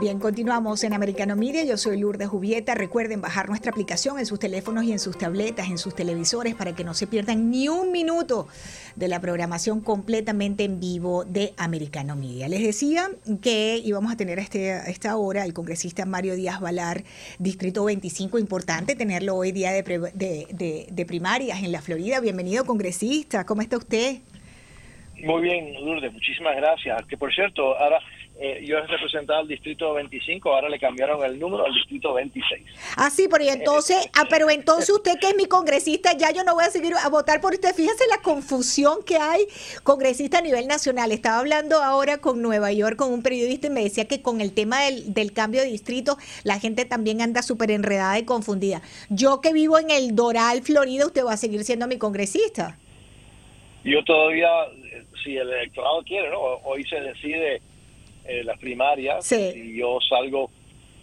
Bien, continuamos en Americano Media. Yo soy Lourdes Jubieta. Recuerden bajar nuestra aplicación en sus teléfonos y en sus tabletas, en sus televisores, para que no se pierdan ni un minuto de la programación completamente en vivo de Americano Media. Les decía que íbamos a tener a, este, esta hora el congresista Mario Díaz Valar, Distrito 25. Importante tenerlo hoy día de, de, de primarias en la Florida. Bienvenido, congresista. ¿Cómo está usted? Muy bien, Lourdes. Muchísimas gracias. Que por cierto, ahora eh, yo he representado al distrito 25, ahora le cambiaron el número al distrito 26. Ah, sí, pero entonces, ah, pero entonces usted que es mi congresista, ya yo no voy a seguir a votar por usted. Fíjese la confusión que hay congresista a nivel nacional. Estaba hablando ahora con Nueva York, con un periodista, y me decía que con el tema del, del cambio de distrito, la gente también anda súper enredada y confundida. Yo que vivo en el Doral, Florida, usted va a seguir siendo mi congresista. Yo todavía, si el electorado quiere, ¿no? Hoy se decide eh, las primarias y yo salgo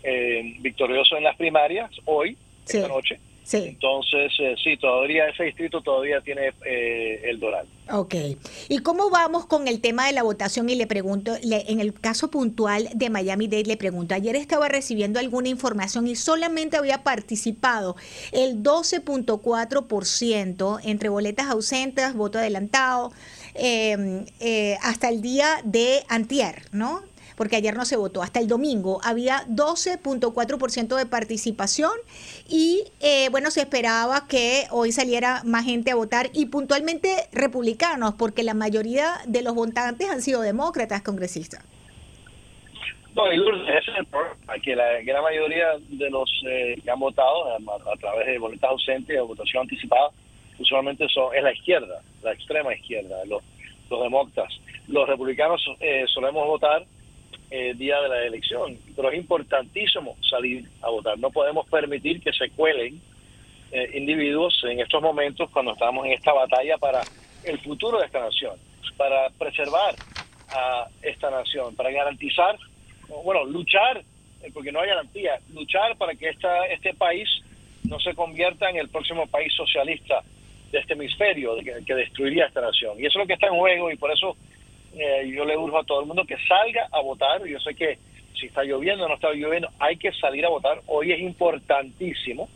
eh, victorioso en las primarias hoy, esta noche. Entonces, eh, sí, todavía ese distrito todavía tiene el Doral. Ok. ¿Y cómo vamos con el tema de la votación? Y le pregunto, en el caso puntual de Miami-Dade, le pregunto, ayer estaba recibiendo alguna información y solamente había participado el 12.4% entre boletas ausentes, voto adelantado, Em, eh, hasta el día de antier, ¿no? Porque ayer no se votó, hasta el domingo había 12.4% de participación y eh, bueno, se esperaba que hoy saliera más gente a votar y puntualmente republicanos, porque la mayoría de los votantes han sido demócratas congresistas. No, y es el problema, que la gran mayoría de los eh, que han votado a, través de boletas ausentes o votación anticipada usualmente son, es la izquierda, la extrema izquierda, los, los demócratas. Los republicanos eh, solemos votar el eh, día de la elección, pero es importantísimo salir a votar. No podemos permitir que se cuelen eh, individuos en estos momentos cuando estamos en esta batalla para el futuro de esta nación, para preservar a esta nación, para garantizar, bueno, luchar, porque no hay garantía, luchar para que esta, este país no se convierta en el próximo país socialista de este hemisferio que, destruiría esta nación. Y eso es lo que está en juego y por eso eh, yo le urjo a todo el mundo que salga a votar. Yo sé que si está lloviendo o no está lloviendo, hay que salir a votar. Hoy es importantísimo.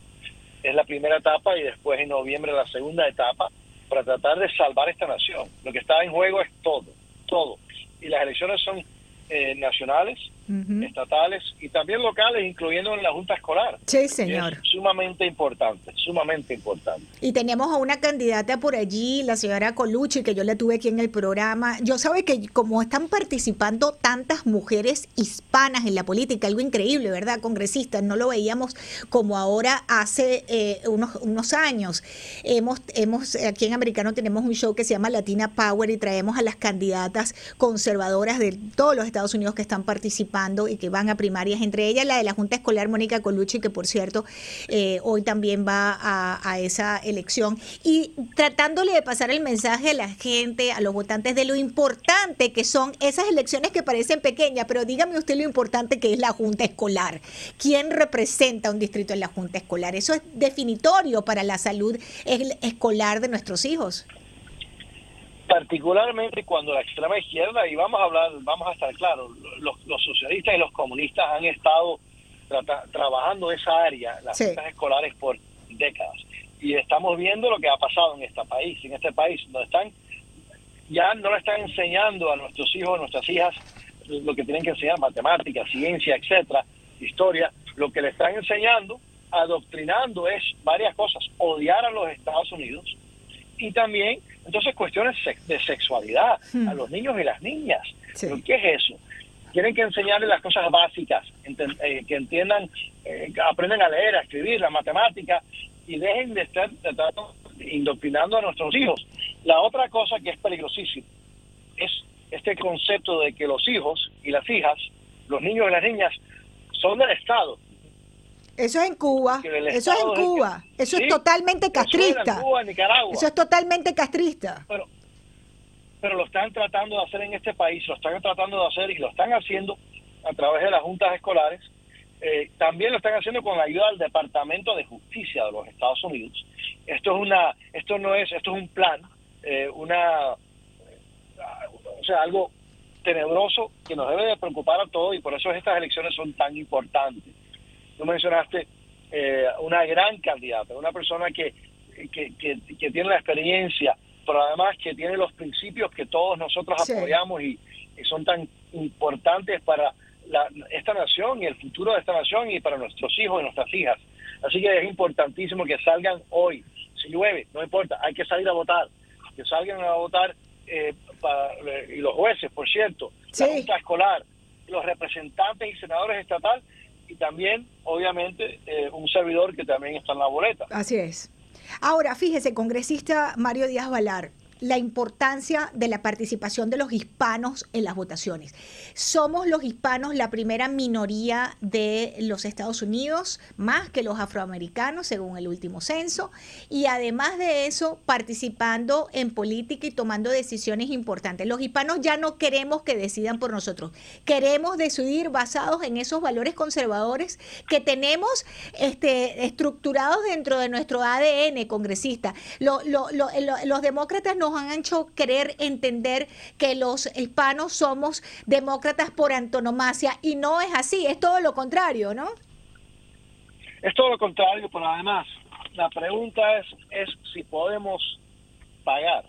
Es la primera etapa y después en noviembre la segunda etapa para tratar de salvar esta nación. Lo que está en juego es todo, todo. Y las elecciones son eh, nacionales, estatales y también locales, incluyendo en la Junta Escolar. Sí, señor. sumamente importante, sumamente importante. Y tenemos a una candidata por allí, la señora Colucci, que yo la tuve aquí en el programa. Yo sabe que como están participando tantas mujeres hispanas en la política, algo increíble, ¿verdad? Congresistas, no lo veíamos como ahora hace eh, unos, unos años. Hemos, hemos, aquí en Americano tenemos un show que se llama Latina Power y traemos a las candidatas conservadoras de todos los Estados Unidos que están participando y que van a primarias, entre ellas la de la Junta Escolar Mónica Colucci, que por cierto eh, hoy también va a, esa elección, y tratándole de pasar el mensaje a la gente, a los votantes, de lo importante que son esas elecciones que parecen pequeñas, pero dígame usted lo importante que es la Junta Escolar. ¿Quién representa un distrito en la Junta Escolar? Eso es definitorio para la salud escolar de nuestros hijos particularmente cuando la extrema izquierda, y vamos a hablar, vamos a estar claros, los, socialistas y los comunistas han estado trabajando esa área, las juntas escolares, por décadas. Y estamos viendo lo que ha pasado en este país, en este país, donde están, ya no le están enseñando a nuestros hijos, a nuestras hijas, lo que tienen que enseñar, matemáticas, ciencia, etcétera, historia, lo que le están enseñando, adoctrinando es varias cosas, odiar a los Estados Unidos y también entonces, cuestiones de sexualidad hmm. a los niños y las niñas. ¿Qué es eso? Tienen que enseñarles las cosas básicas, eh, que entiendan, eh, aprendan a leer, a escribir, la matemática, y dejen de estar indoctrinando a nuestros hijos. La otra cosa que es peligrosísima es este concepto de que los hijos y las hijas, los niños y las niñas, son del Estado, eso es en Cuba. Eso es en Cuba. eso es totalmente castrista. Eso, es totalmente castrista. Pero, pero lo están tratando de hacer en este país, lo están tratando de hacer y lo están haciendo a través de las juntas escolares. Eh, también lo están haciendo con la ayuda del Departamento de Justicia de los Estados Unidos. Esto es una, esto no es, esto es un plan, eh, una, o sea, algo tenebroso que nos debe de preocupar a todos y por eso estas elecciones son tan importantes. Tú mencionaste eh, una gran candidata, una persona que, que, que, tiene la experiencia, pero además que tiene los principios que todos nosotros apoyamos y, son tan importantes para la, esta nación y el futuro de esta nación y para nuestros hijos y nuestras hijas. Así que es importantísimo que salgan hoy. Si llueve, no importa, hay que salir a votar. Que salgan a votar eh, para, y los jueces, por cierto, la Junta Escolar, los representantes y senadores estatales y también, obviamente, eh, un servidor que también está en la boleta. Así es. Ahora, fíjese, congresista Mario Díaz Valar, la importancia de la participación de los hispanos en las votaciones. Somos los hispanos la primera minoría de los Estados Unidos, más que los afroamericanos, según el último censo, y además de eso, participando en política y tomando decisiones importantes. Los hispanos ya no queremos que decidan por nosotros, queremos decidir basados en esos valores conservadores que tenemos este, estructurados dentro de nuestro ADN congresista. los demócratas nos han hecho querer entender que los hispanos somos demócratas por antonomasia y no es así, es todo lo contrario, ¿no? Es todo lo contrario, pero además la pregunta es, es si podemos pagar,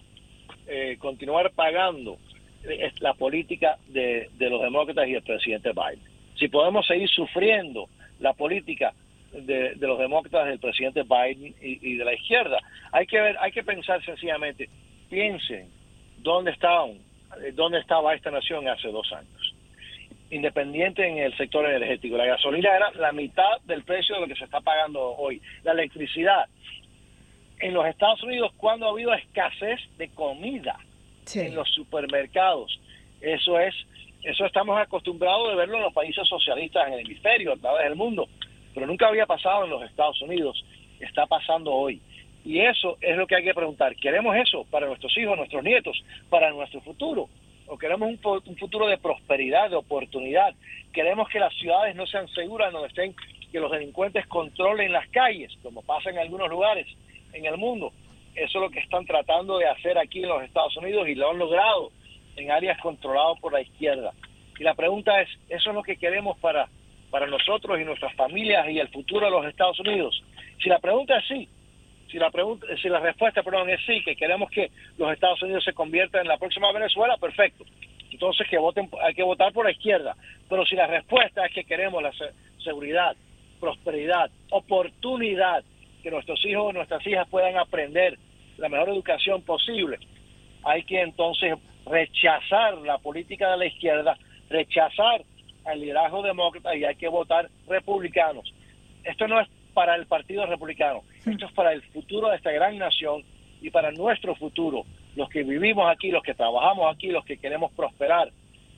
eh, continuar pagando eh, la política de, los demócratas y el presidente Biden. Si podemos seguir sufriendo la política de, los demócratas del presidente Biden y, y, de la izquierda. Hay que ver, hay que pensar sencillamente piensen dónde estaban, eh, dónde estaba esta nación hace dos años. Independiente en el sector energético. La gasolina era la mitad del precio de lo que se está pagando hoy. La electricidad. En los Estados Unidos, cuando ha habido escasez de comida en los supermercados, eso es, eso estamos acostumbrados de verlo en los países socialistas en el hemisferio, a través del mundo, pero nunca había pasado en los Estados Unidos. Está pasando hoy. Y eso es lo que hay que preguntar. ¿Queremos eso para nuestros hijos, nuestros nietos, para nuestro futuro? ¿O queremos un, futuro de prosperidad, de oportunidad? ¿Queremos que las ciudades no sean seguras, donde estén, que los delincuentes controlen las calles, como pasa en algunos lugares en el mundo? Eso es lo que están tratando de hacer aquí en los Estados Unidos y lo han logrado en áreas controladas por la izquierda. Y la pregunta es, ¿eso es lo que queremos para, para nosotros y nuestras familias y el futuro de los Estados Unidos? Si la pregunta es sí, si la pregunta, si la respuesta, perdón, es sí, que queremos que los Estados Unidos se conviertan en la próxima Venezuela, perfecto. Entonces que voten, hay que votar por la izquierda. Pero si la respuesta es que queremos la seguridad, prosperidad, oportunidad, que nuestros hijos y nuestras hijas puedan aprender la mejor educación posible, hay que entonces rechazar la política de la izquierda, rechazar al liderazgo demócrata y hay que votar republicanos. Esto no es para el Partido Republicano. Esto es para el futuro de esta gran nación y para nuestro futuro. Los que vivimos aquí, los que trabajamos aquí, los que queremos prosperar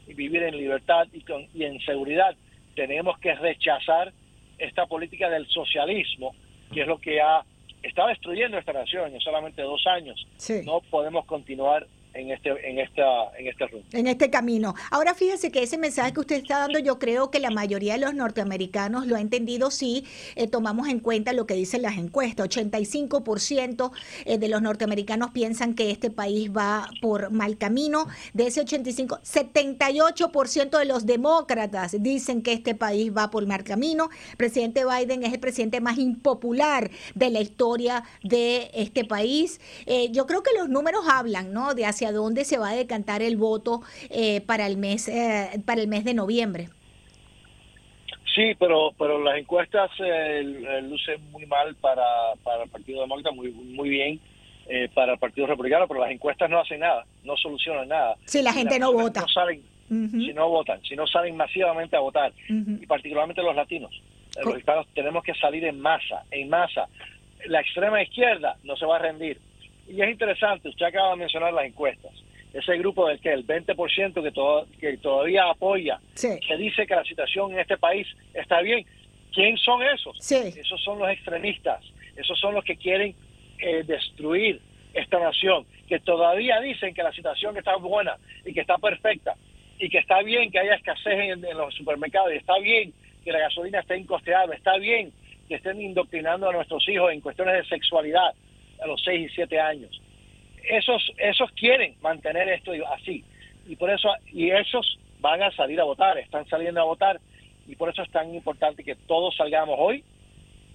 y vivir en libertad y, con, y en seguridad, tenemos que rechazar esta política del socialismo, que es lo que ha está destruyendo esta nación en solamente dos años. No podemos continuar en este, en esta, en este rumbo. En este camino. Ahora fíjese que ese mensaje que usted está dando, yo creo que la mayoría de los norteamericanos lo ha entendido si eh, tomamos en cuenta lo que dicen las encuestas. 85% eh, de los norteamericanos piensan que este país va por mal camino. De ese 85, 78% de los demócratas dicen que este país va por mal camino. Presidente Biden es el presidente más impopular de la historia de este país. Eh, yo creo que los números hablan, ¿no? De hacia dónde se va a decantar el voto eh, para el mes eh, para el mes de noviembre. Sí, pero pero las encuestas eh, lucen muy mal para, para el Partido Demócrata, muy muy bien para el Partido Republicano, pero las encuestas no hacen nada, no solucionan nada. Si la gente no vota. No salen, Si no votan, si no salen masivamente a votar, y particularmente los latinos. Los hispanos tenemos que salir en masa, en masa. La extrema izquierda no se va a rendir y es interesante, usted acaba de mencionar las encuestas. Ese grupo del que el 20% que, todo, que todavía apoya, que dice que la situación en este país está bien. ¿Quién son esos? Esos son los extremistas, esos son los que quieren eh, destruir esta nación, que todavía dicen que la situación está buena y que está perfecta y que está bien que haya escasez en, en los supermercados y está bien que la gasolina esté incosteable, está bien que estén indoctrinando a nuestros hijos en cuestiones de sexualidad, a los 6 y 7 años. Esos, esos quieren mantener esto así, y por eso, y esos van a salir a votar, están saliendo a votar, y por eso es tan importante que todos salgamos hoy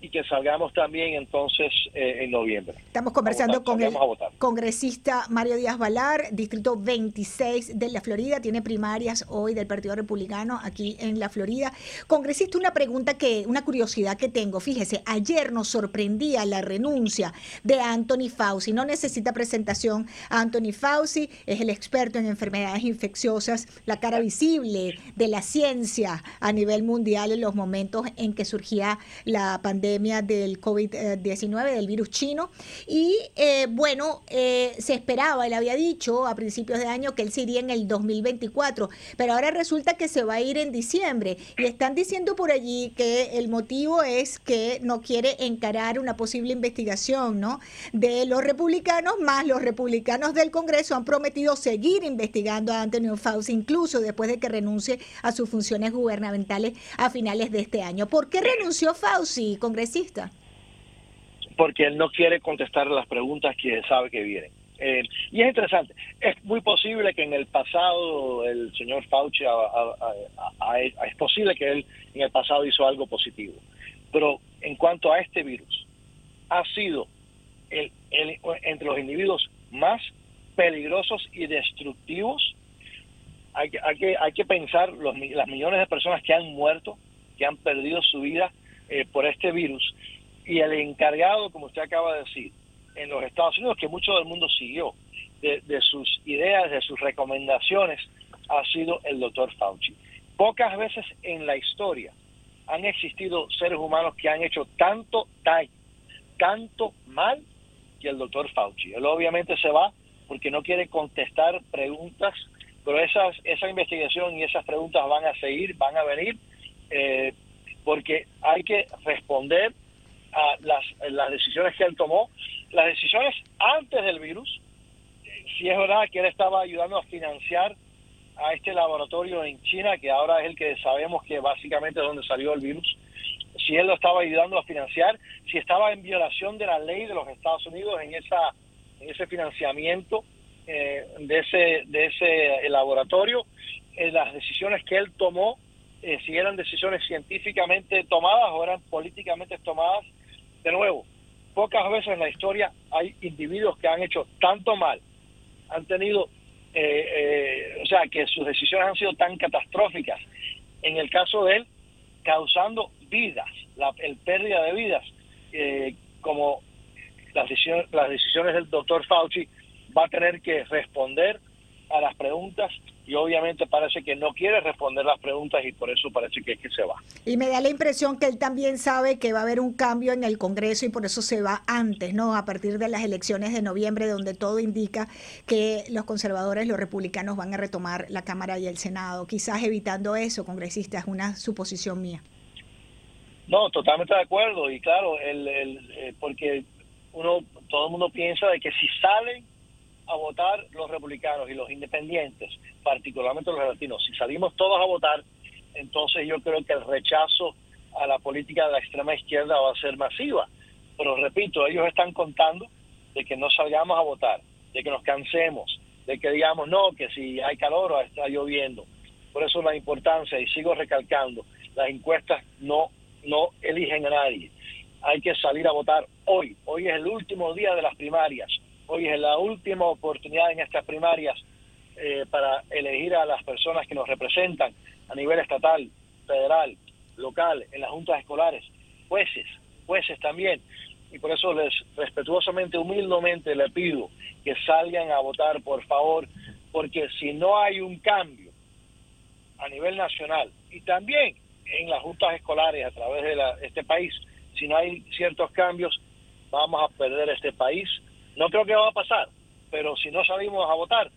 y que salgamos también entonces eh, en noviembre. Estamos conversando con el congresista Mario Díaz Valar, distrito 26 de la Florida, tiene primarias hoy del Partido Republicano aquí en la Florida. Congresista, una pregunta que, una curiosidad que tengo, fíjese, ayer nos sorprendía la renuncia de Anthony Fauci, no necesita presentación Anthony Fauci, es el experto en enfermedades infecciosas, la cara visible de la ciencia a nivel mundial en los momentos en que surgía la pandemia del COVID-19, del virus chino. Y eh, bueno, eh, se esperaba, él había dicho a principios de año que él se iría en el 2024, pero ahora resulta que se va a ir en diciembre. Y están diciendo por allí que el motivo es que no quiere encarar una posible investigación ¿no? de los republicanos, más los republicanos del Congreso han prometido seguir investigando a Antonio Fauci, incluso después de que renuncie a sus funciones gubernamentales a finales de este año. ¿Por qué renunció Fauci, Congreso? Porque él no quiere contestar las preguntas que sabe que vienen. Eh, y es interesante, es muy posible que en el pasado el señor Fauci, es posible que él en el pasado hizo algo positivo, pero en cuanto a este virus, ha sido el, entre los individuos más peligrosos y destructivos. Hay, hay, que, hay que pensar los, las millones de personas que han muerto, que han perdido su vida eh, por este virus. Y el encargado, como usted acaba de decir, en los Estados Unidos, que mucho del mundo siguió, de, sus ideas, de sus recomendaciones, ha sido el doctor Fauci. Pocas veces en la historia han existido seres humanos que han hecho tanto daño, tanto mal, que el doctor Fauci. Él obviamente se va porque no quiere contestar preguntas, pero esas, esa investigación y esas preguntas van a seguir, van a venir. Eh, porque hay que responder a las, decisiones que él tomó, las decisiones antes del virus, si es verdad que él estaba ayudando a financiar a este laboratorio en China, que ahora es el que sabemos que básicamente es donde salió el virus, si él lo estaba ayudando a financiar, si estaba en violación de la ley de los Estados Unidos en esa ese financiamiento eh, de ese de ese laboratorio, en las decisiones que él tomó eh, si eran decisiones científicamente tomadas o eran políticamente tomadas. De nuevo, pocas veces en la historia hay individuos que han hecho tanto mal, han tenido, eh, eh, o sea, que sus decisiones han sido tan catastróficas. En el caso de él, causando vidas, la el pérdida de vidas, como las decisiones, las decisiones del doctor Fauci, va a tener que responder a las preguntas y obviamente parece que no quiere responder las preguntas y por eso parece que es que se va. Y me da la impresión que él también sabe que va a haber un cambio en el Congreso y por eso se va antes, ¿no? A partir de las elecciones de noviembre, donde todo indica que los conservadores, los republicanos van a retomar la Cámara y el Senado, quizás evitando eso, congresista, es una suposición mía. No, totalmente de acuerdo y claro, el, el, eh, porque uno, todo el mundo piensa de que si salen a votar los republicanos y los independientes, particularmente los latinos, si salimos todos a votar, entonces yo creo que el rechazo a la política de la extrema izquierda va a ser masiva. Pero repito, ellos están contando de que no salgamos a votar, de que nos cansemos, de que digamos no, que si hay calor o está lloviendo. Por eso la importancia, y sigo recalcando, las encuestas no, no eligen a nadie. Hay que salir a votar hoy. Hoy es el último día de las primarias Hoy es la última oportunidad en estas primarias eh, para elegir a las personas que nos representan a nivel estatal, federal, local, en las juntas escolares, jueces, jueces también. Y por eso les respetuosamente, humildemente le pido que salgan a votar, por favor, porque si no hay un cambio a nivel nacional y también en las juntas escolares a través de este país, si no hay ciertos cambios, vamos a perder este país no creo que va a pasar, pero si no salimos a votar,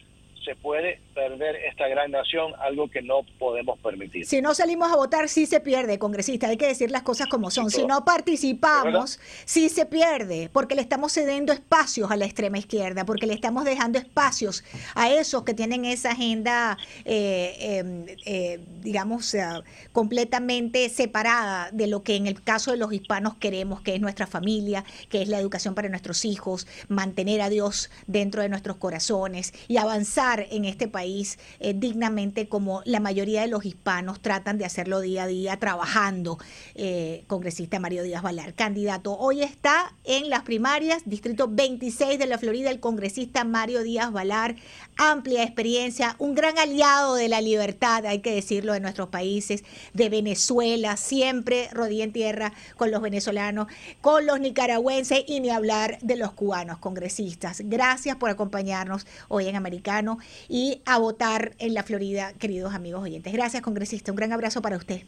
se puede perder esta gran nación, algo que no podemos permitir. Si no salimos a votar, sí se pierde, congresista, hay que decir las cosas como son. Si no participamos, sí se pierde, porque le estamos cediendo espacios a la extrema izquierda, porque le estamos dejando espacios a esos que tienen esa agenda, eh, em, eh, digamos, eh, completamente separada de lo que en el caso de los hispanos queremos, que es nuestra familia, que es la educación para nuestros hijos, mantener a Dios dentro de nuestros corazones y avanzar en este país eh, dignamente como la mayoría de los hispanos tratan de hacerlo día a día trabajando. Eh, congresista Mario Díaz Valar, candidato. Hoy está en las primarias, distrito 26 de la Florida, el congresista Mario Díaz Valar, amplia experiencia, un gran aliado de la libertad, hay que decirlo, de nuestros países, de Venezuela, siempre rodilla en tierra con los venezolanos, con los nicaragüenses y ni hablar de los cubanos congresistas. Gracias por acompañarnos hoy en Americano y a votar en la Florida, queridos amigos oyentes. Gracias, congresista. Un gran abrazo para usted.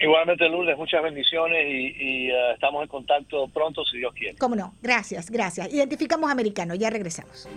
Igualmente, Lourdes, muchas bendiciones y, eh, estamos en contacto pronto, si Dios quiere. Cómo no, gracias, gracias. Identificamos americano, ya regresamos.